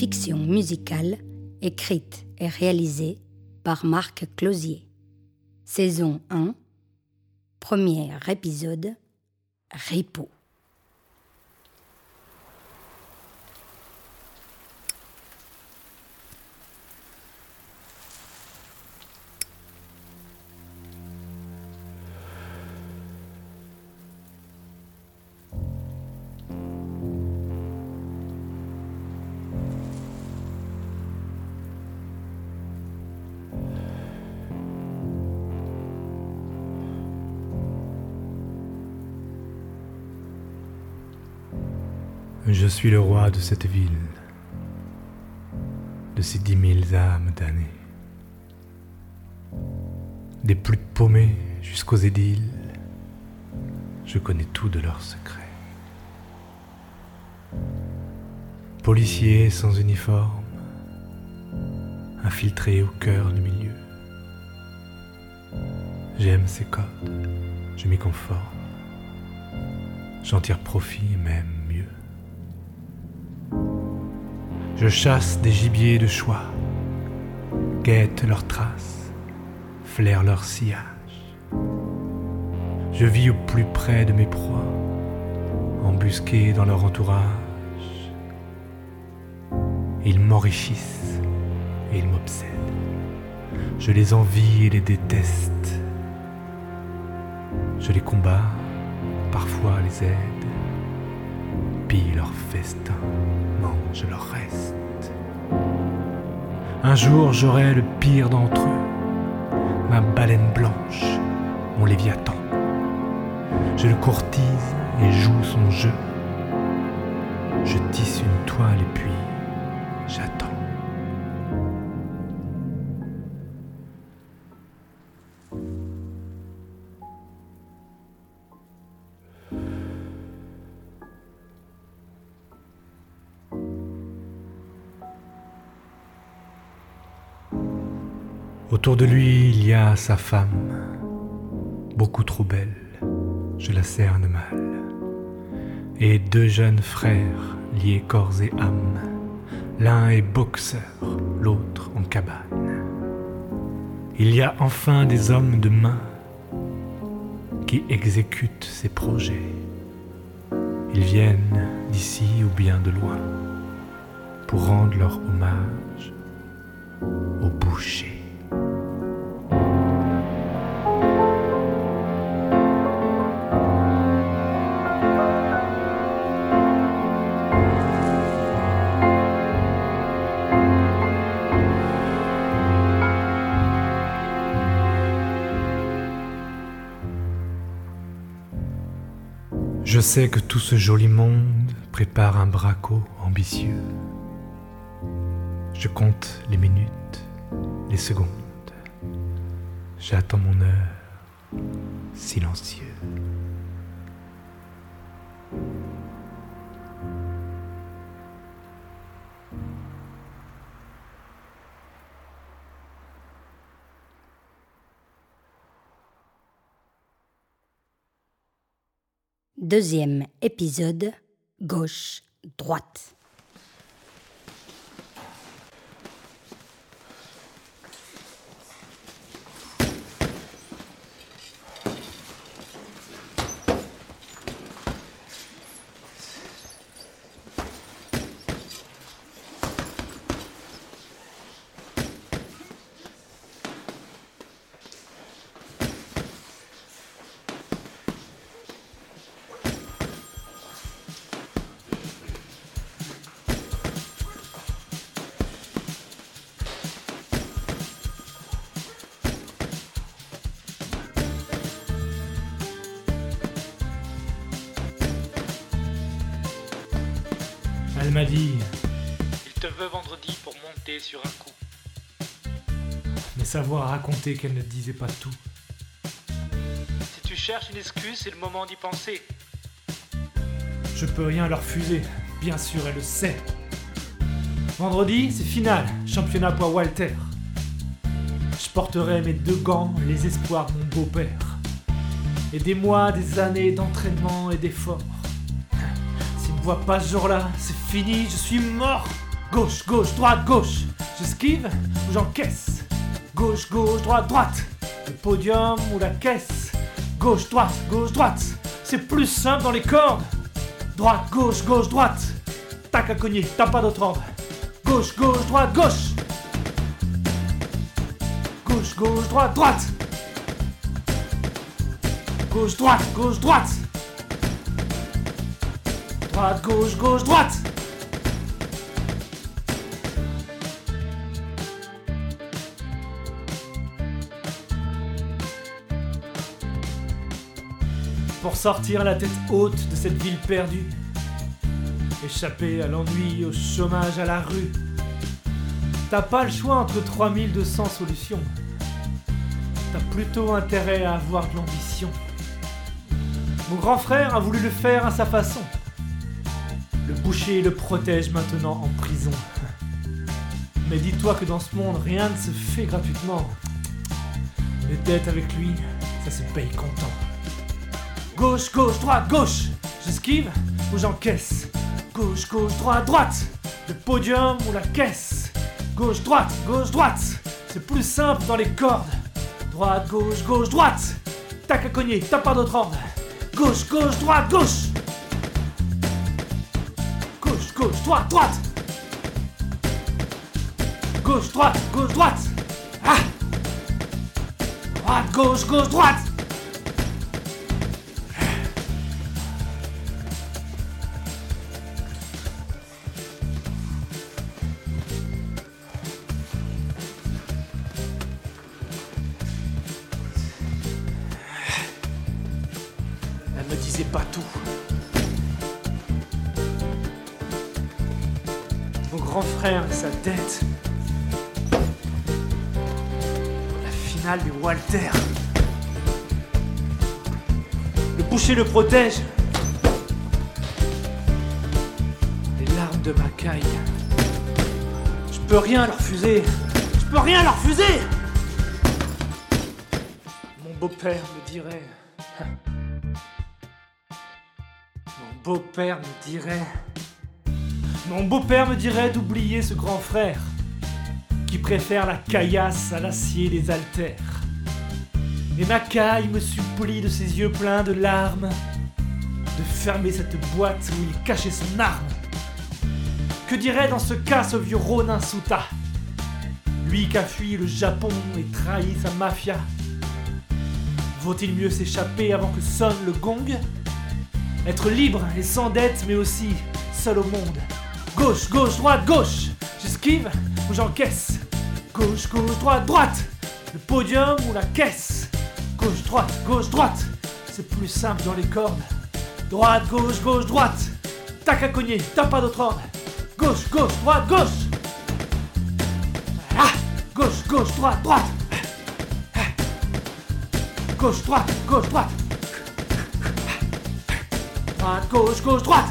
fiction musicale écrite et réalisée par Marc Closier. Saison 1, premier épisode, Ripo. Je suis le roi de cette ville, de ces dix mille âmes damnées, des plus paumés jusqu'aux édiles, je connais tout de leurs secrets. Policier sans uniforme, infiltré au cœur du milieu. J'aime ces codes, je m'y conforme, j'en tire profit même Je chasse des gibiers de choix, guette leurs traces, flaire leur sillage. Je vis au plus près de mes proies, embusqués dans leur entourage. Ils m'enrichissent et ils m'obsèdent. Je les envie et les déteste. Je les combats, parfois les aide, pille leur festin je leur reste. Un jour j'aurai le pire d'entre eux, ma baleine blanche, mon léviathan. Je le courtise et joue son jeu. Je tisse une toile et puis j'attends. Autour de lui, il y a sa femme, beaucoup trop belle, je la cerne mal, et deux jeunes frères liés corps et âme. L'un est boxeur, l'autre en cabane. Il y a enfin des hommes de main qui exécutent ses projets. Ils viennent d'ici ou bien de loin pour rendre leur hommage au boucher. Je sais que tout ce joli monde prépare un braco ambitieux. Je compte les minutes, les secondes. J'attends mon heure, silencieux. Deuxième épisode, gauche, droite. M'a dit Il te veut vendredi pour monter sur un coup. Mais savoir raconter qu'elle ne disait pas tout. Si tu cherches une excuse, c'est le moment d'y penser. Je peux rien leur refuser, bien sûr, elle le sait. Vendredi, c'est final, championnat pour Walter. Je porterai mes deux gants, les espoirs de mon beau-père. Et des mois, des années d'entraînement et d'efforts. S'il ne voit pas ce jour-là, c'est fini, je suis mort. Gauche, gauche, droite, gauche. J'esquive ou j'encaisse. Gauche, gauche, droite, droite. Le podium ou la caisse. Gauche, droite, gauche, droite. C'est plus simple dans les cordes. Droite, gauche, gauche, droite. Tac à cogner, t'as pas d'autre ordre. Gauche, gauche, droite, gauche. Gauche, gauche, droite, droite. Gauche, droite, gauche, droite. Droite, gauche, gauche, droite. Pour sortir la tête haute de cette ville perdue, échapper à l'ennui, au chômage, à la rue. T'as pas le choix entre 3200 solutions. T'as plutôt intérêt à avoir de l'ambition. Mon grand frère a voulu le faire à sa façon. Le boucher le protège maintenant en prison. Mais dis-toi que dans ce monde, rien ne se fait gratuitement. Les dettes avec lui, ça se paye content. Gauche, gauche, droite, gauche. J'esquive ou j'encaisse. Gauche, gauche, droite, droite. Le podium ou la caisse. Gauche, droite, gauche, droite. C'est plus simple dans les cordes. Droite, gauche, gauche, droite. Tac à cogner, t'as pas d'autre ordre. Gauche, gauche, droite, gauche. Gauche, gauche, droite, droite. Gauche, droite, gauche, droite. Ah Droite, gauche, gauche, droite. Me disait pas tout. Mon grand frère et sa dette. La finale du Walter. Le boucher le protège. Les larmes de ma caille. Je peux rien leur refuser. Je peux rien leur refuser. Mon beau-père me dirait. Beau-père me dirait. Mon beau-père me dirait d'oublier ce grand frère qui préfère la caillasse à l'acier des haltères. Et ma caille me supplie de ses yeux pleins de larmes de fermer cette boîte où il cachait son arme. Que dirait dans ce cas ce vieux Ronin Souta Lui qui a fui le Japon et trahi sa mafia? Vaut-il mieux s'échapper avant que sonne le gong? Être libre et sans dette, mais aussi seul au monde. Gauche, gauche, droite, gauche. J'esquive ou j'encaisse. Gauche, gauche, droite, droite. Le podium ou la caisse. Gauche, droite, gauche, droite. C'est plus simple dans les cordes. Droite, gauche, gauche, droite. Tac à cogner, t'as pas d'autre ordre. Gauche, gauche, droite, gauche. Ah Gauche, gauche, droite, droite. Gauche, droite, gauche, droite Droite, gauche, gauche, droite.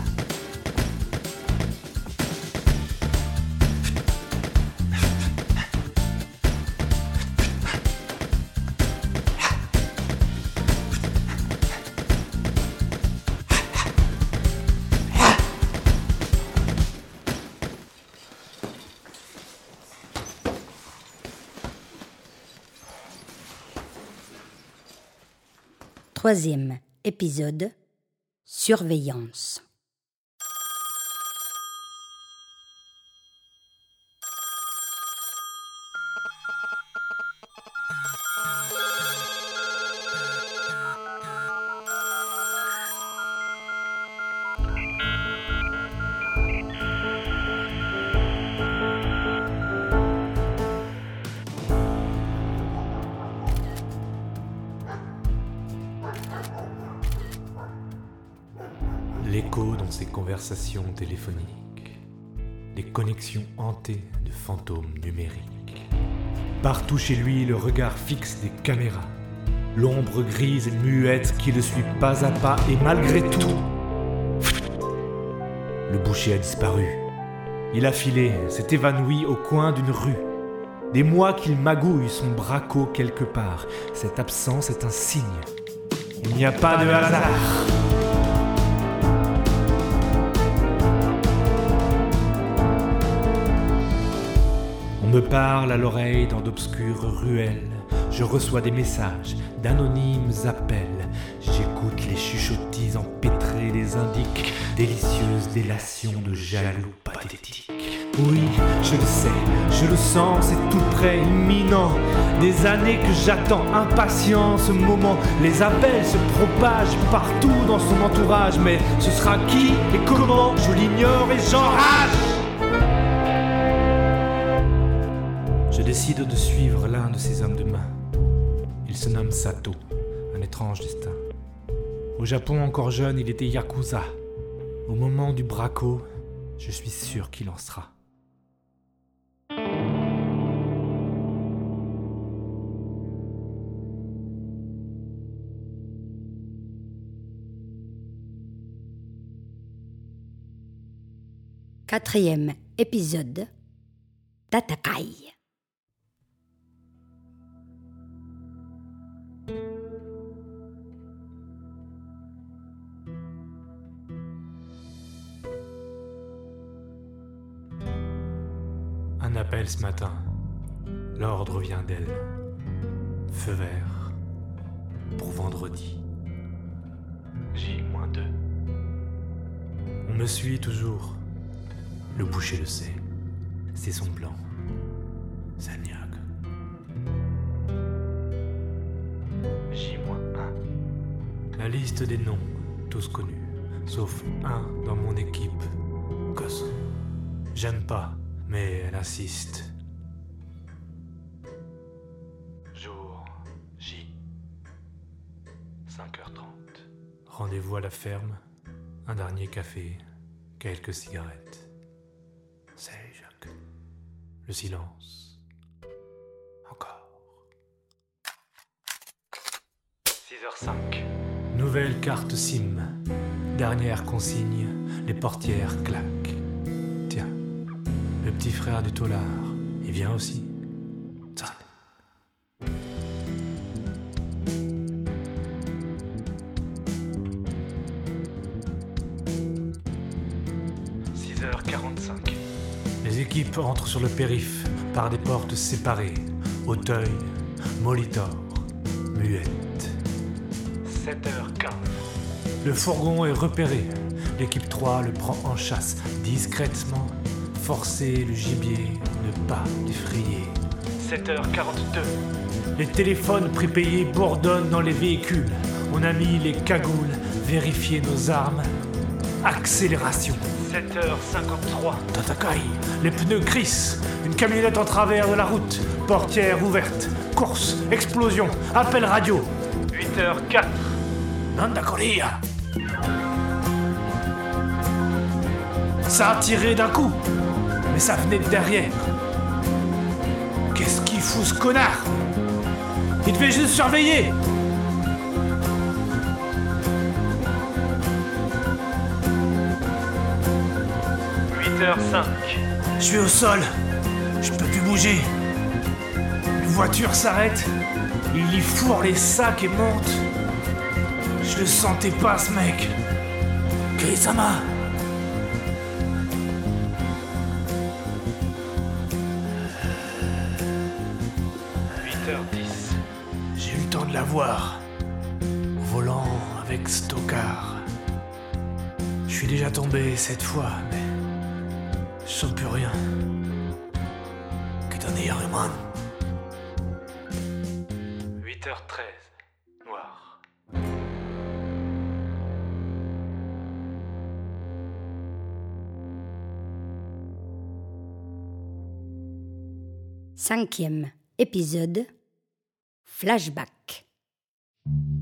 Troisième épisode Surveillance. Conversations téléphoniques, les connexions hantées de fantômes numériques. Partout chez lui, le regard fixe des caméras, L'ombre grise et muette qui le suit pas à pas et malgré tout. Le boucher a disparu. Il a filé, s'est évanoui au coin d'une rue. Des mois qu'il magouille son braco quelque part. Cette absence est un signe. Il n'y a pas de hasard. Me parle à l'oreille dans d'obscures ruelles. Je reçois des messages, d'anonymes appels. J'écoute les chuchottis empêtrés des indiques, délicieuses délations de jaloux pathétiques. Oui, je le sais, je le sens, c'est tout près, imminent. Des années que j'attends, impatient ce moment. Les appels se propagent partout dans son entourage, mais ce sera qui et comment? Je l'ignore et j'enrage. Je décide de suivre l'un de ces hommes de main. Il se nomme Sato, un étrange destin. Au Japon encore jeune, il était yakuza. Au moment du braco, je suis sûr qu'il en sera. Quatrième épisode Tatakai. Un appel ce matin. L'ordre vient d'elle. Feu vert. Pour vendredi. J-2. On me suit toujours. Le boucher le sait. C'est son plan. Sagnac. J-1. La liste des noms, tous connus. Sauf un dans mon équipe. Gosse. J'aime pas, mais elle insiste. Jour J. 5h30. Rendez-vous à la ferme. Un dernier café. Quelques cigarettes. C'est Jacques. Le silence. Encore. 6h05. Nouvelle carte SIM. Dernière consigne. Les portières claquent. Le petit frère du tolard. Il vient aussi. Tsan. 6h45. Les équipes entrent sur le périph' par des portes séparées. Auteuil, Molitor, Muette. 7h15. Le fourgon est repéré. L'équipe 3 le prend en chasse discrètement. Forcer le gibier, ne pas l'effrayer. 7h42. Les téléphones prépayés bourdonnent dans les véhicules. On a mis les cagoules, vérifié nos armes. Accélération. 7h53. Tatakai, les pneus crissent. Une camionnette en travers de la route. Portière ouverte. Course, explosion, appel radio. 8h04. Nanda Korea. Ça a tiré d'un coup, mais ça venait de derrière. Qu'est-ce qu'il fout ce connard? Il devait juste surveiller. Je suis au sol. Je peux plus bouger. Une voiture s'arrête. Il y fourre les sacs et monte. Je le sentais pas, ce mec. Kei-sama. Voir. Volant avec Stockard. Je suis déjà tombé cette fois, mais je sens plus rien. Que t'en es, Harriman 8h13. Noir. Cinquième épisode Flashback. Thank you.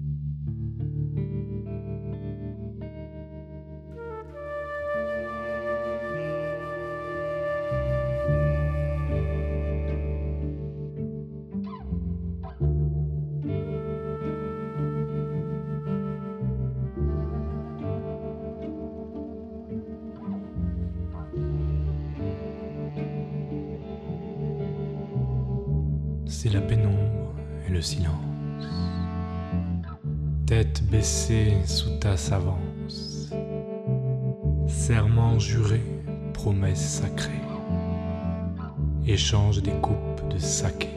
Savance. Serment juré, promesse sacrée. Échange des coupes de saké.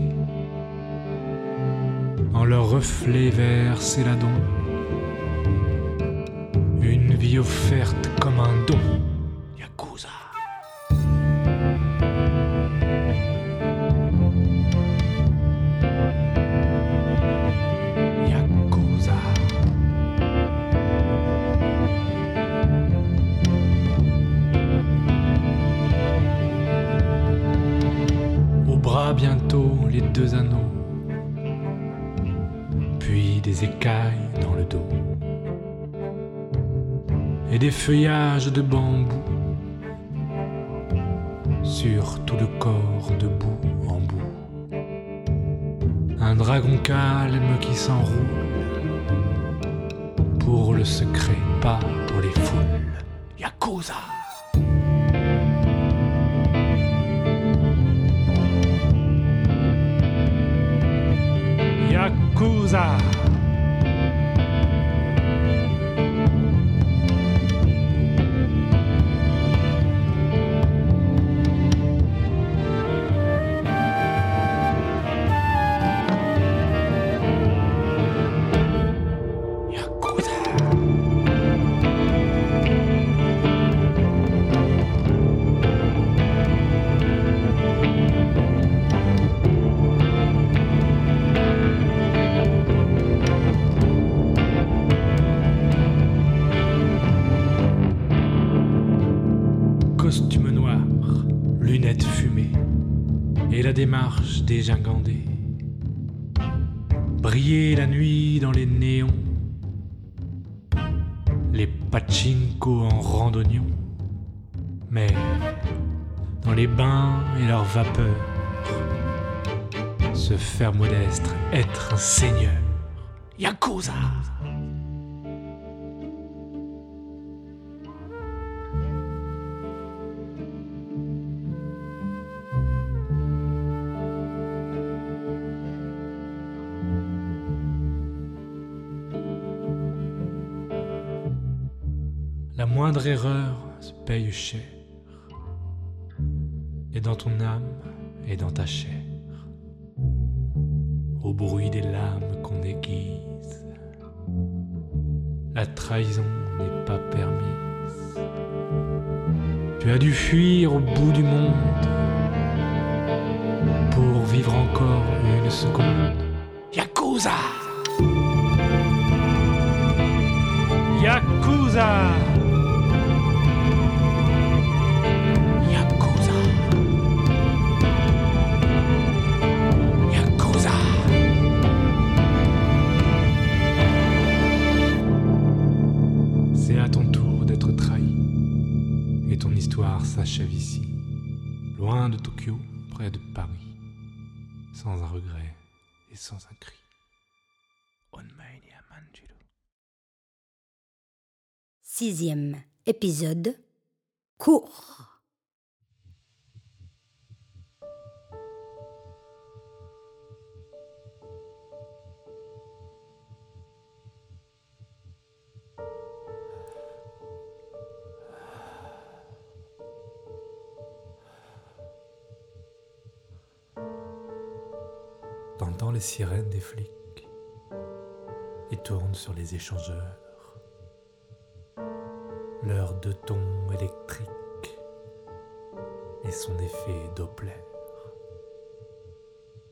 En leur reflet vert céladon. Une vie offerte comme un don. Et des feuillages de bambou sur tout le corps de bout en bout. Un dragon calme qui s'enroule pour le secret, pas démarche dégingandée. Briller la nuit dans les néons, les pachinko en randonnion, mais dans les bains et leurs vapeurs, se faire modeste, être un seigneur. Yakuza! Moindre erreur se paye cher. Et dans ton âme et dans ta chair. Au bruit des lames qu'on aiguise. La trahison n'est pas permise. Tu as dû fuir au bout du monde pour vivre encore une seconde. Yakuza! Yakuza! Loin de Tokyo, près de Paris. Sans un regret et sans un cri. Sixième épisode. Cours. Les sirènes des flics et tourne sur les échangeurs. L'heure de ton électrique et son effet Doppler.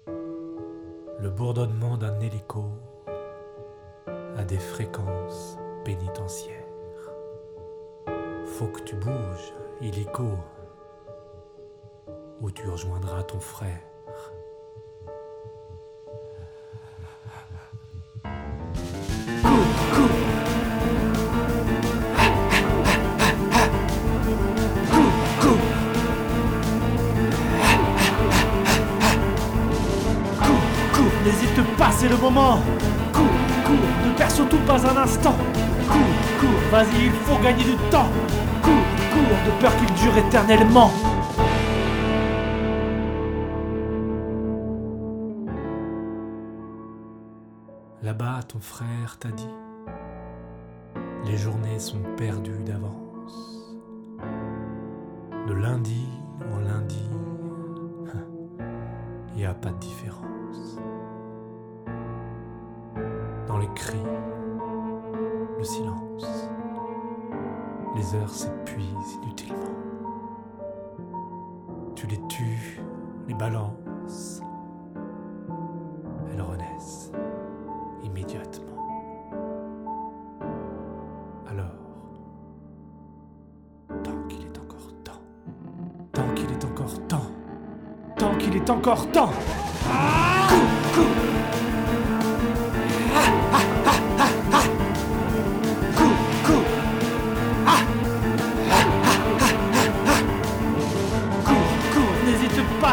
Le bourdonnement d'un hélico à des fréquences pénitentiaires. Faut que tu bouges, hélico, ou tu rejoindras ton frère. N'hésite pas, c'est le moment. Cours, cours, ne perds surtout pas un instant. Cours, cours, vas-y, il faut gagner du temps. Cours, cours, de peur qu'il dure éternellement. Là-bas, ton frère t'a dit, les journées sont perdues d'avance. De lundi en lundi, il n'y a pas de différence. Les cris, le silence, les heures s'épuisent inutilement. Tu les tues, les balances, elles renaissent immédiatement. Alors, tant qu'il est encore temps, tant qu'il est encore temps, Tant qu'il est encore temps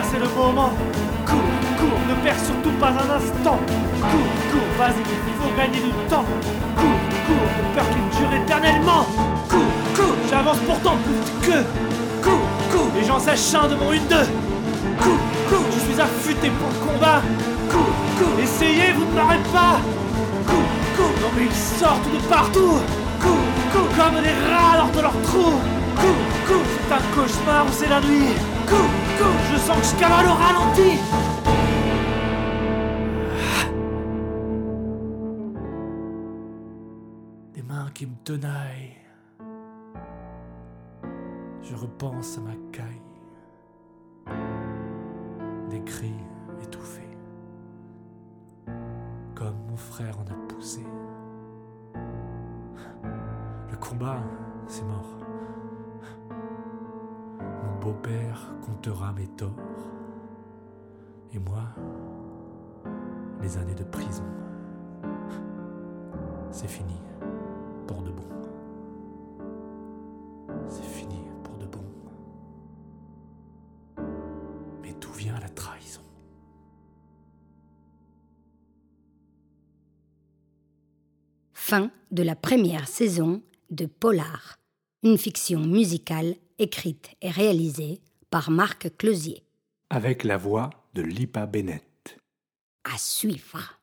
c'est le moment Cours, cours, ne perds surtout pas un instant Cours, cours, vas-y, il faut gagner du temps Cours, cours, de peur qu'il dure éternellement Cours, cours, j'avance pourtant plus que Cours, cours, les gens s'acharnent de mon 1-2 Cours, cours, je suis affûté pour le combat Cours, cours, essayez, vous ne m'aurez pas Cours, cours, non mais ils sortent de partout Cours, cours, comme des rats lors de leur trou Cours, cours, c'est un cauchemar ou c'est la nuit Cours, je sens que je cavale au ralenti. Des mains qui me tenaillent. Je repense à ma caille, des cris Fin de la première saison de Polar, une fiction musicale écrite et réalisée par Marc Closier. Avec la voix de Lipa Bennett. À suivre.